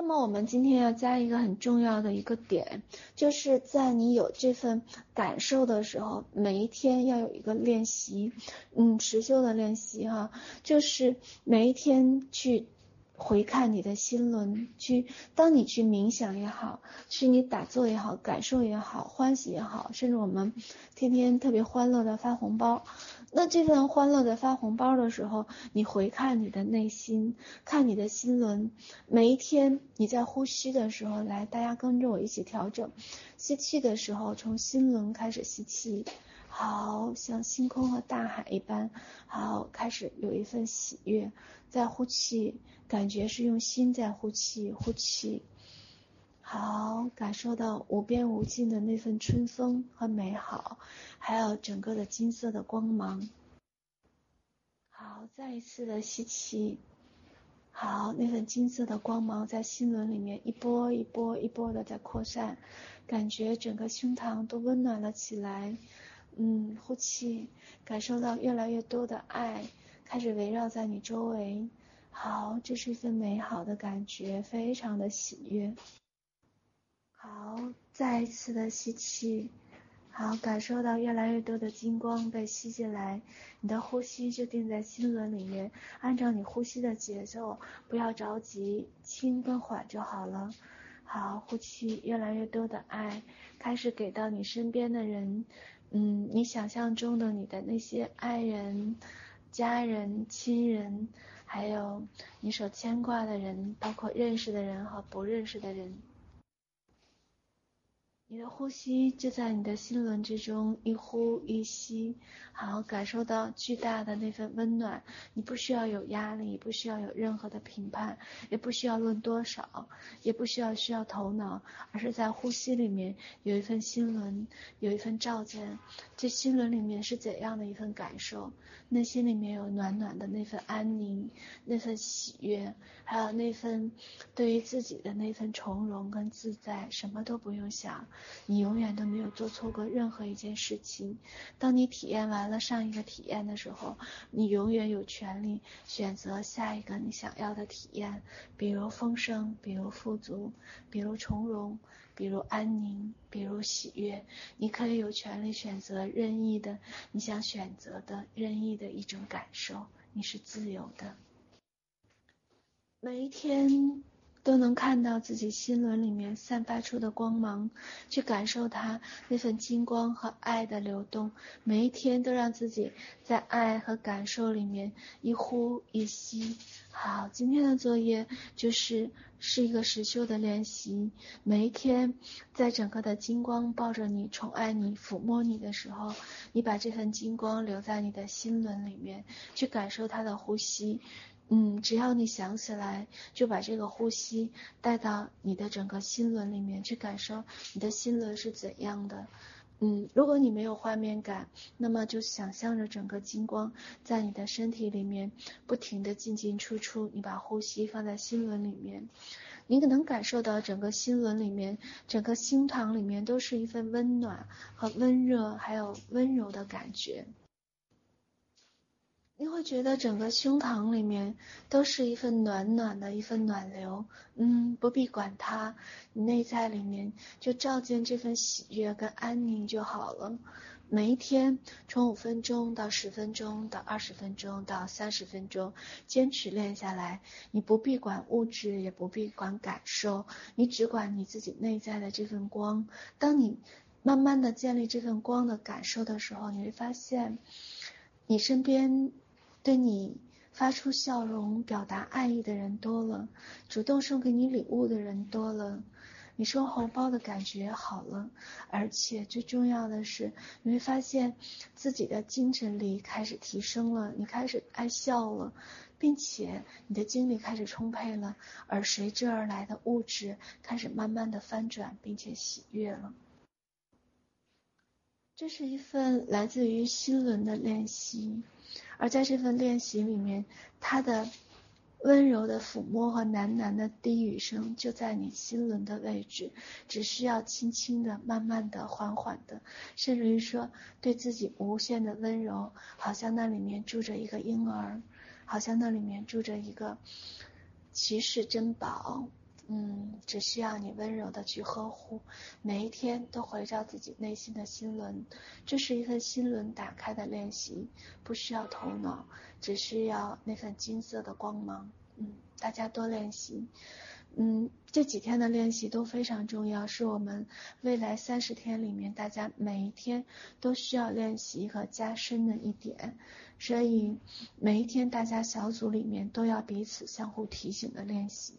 那么我们今天要加一个很重要的一个点，就是在你有这份感受的时候，每一天要有一个练习，嗯，持续的练习哈，就是每一天去回看你的心轮，去当你去冥想也好，去你打坐也好，感受也好，欢喜也好，甚至我们天天特别欢乐的发红包。那这份欢乐的发红包的时候，你回看你的内心，看你的心轮，每一天你在呼吸的时候，来，大家跟着我一起调整，吸气的时候从心轮开始吸气，好像星空和大海一般，好，开始有一份喜悦，在呼气，感觉是用心在呼气，呼气。好，感受到无边无尽的那份春风和美好，还有整个的金色的光芒。好，再一次的吸气。好，那份金色的光芒在心轮里面一波一波一波的在扩散，感觉整个胸膛都温暖了起来。嗯，呼气，感受到越来越多的爱开始围绕在你周围。好，这是一份美好的感觉，非常的喜悦。好，再一次的吸气，好，感受到越来越多的金光被吸进来，你的呼吸就定在心轮里面，按照你呼吸的节奏，不要着急，轻跟缓就好了。好，呼气，越来越多的爱开始给到你身边的人，嗯，你想象中的你的那些爱人、家人、亲人，还有你所牵挂的人，包括认识的人和不认识的人。你的呼吸就在你的心轮之中，一呼一吸，好，感受到巨大的那份温暖。你不需要有压力，不需要有任何的评判，也不需要论多少，也不需要需要头脑，而是在呼吸里面有一份心轮，有一份照见。这心轮里面是怎样的一份感受？内心里面有暖暖的那份安宁，那份喜悦，还有那份对于自己的那份从容跟自在，什么都不用想。你永远都没有做错过任何一件事情。当你体验完了上一个体验的时候，你永远有权利选择下一个你想要的体验，比如丰盛，比如富足，比如从容，比如安宁，比如喜悦。你可以有权利选择任意的你想选择的任意的一种感受，你是自由的。每一天。都能看到自己心轮里面散发出的光芒，去感受它那份金光和爱的流动。每一天都让自己在爱和感受里面一呼一吸。好，今天的作业就是是一个实修的练习。每一天，在整个的金光抱着你、宠爱你、抚摸你的时候，你把这份金光留在你的心轮里面，去感受它的呼吸。嗯，只要你想起来，就把这个呼吸带到你的整个心轮里面去感受，你的心轮是怎样的。嗯，如果你没有画面感，那么就想象着整个金光在你的身体里面不停地进进出出。你把呼吸放在心轮里面，你可能感受到整个心轮里面，整个心膛里面都是一份温暖和温热，还有温柔的感觉。你会觉得整个胸膛里面都是一份暖暖的一份暖流，嗯，不必管它，你内在里面就照见这份喜悦跟安宁就好了。每一天从五分钟到十分钟到二十分钟到三十分钟，坚持练下来，你不必管物质，也不必管感受，你只管你自己内在的这份光。当你慢慢的建立这份光的感受的时候，你会发现，你身边。对你发出笑容、表达爱意的人多了，主动送给你礼物的人多了，你收红包的感觉好了，而且最重要的是，你会发现自己的精神力开始提升了，你开始爱笑了，并且你的精力开始充沛了，而随之而来的物质开始慢慢的翻转，并且喜悦了。这是一份来自于心轮的练习，而在这份练习里面，它的温柔的抚摸和喃喃的低语声就在你心轮的位置，只需要轻轻的、慢慢的、缓缓的，甚至于说对自己无限的温柔，好像那里面住着一个婴儿，好像那里面住着一个骑士珍宝。嗯，只需要你温柔的去呵护，每一天都回照自己内心的心轮，这是一份心轮打开的练习，不需要头脑，只需要那份金色的光芒。嗯，大家多练习。嗯，这几天的练习都非常重要，是我们未来三十天里面大家每一天都需要练习和加深的一点，所以每一天大家小组里面都要彼此相互提醒的练习。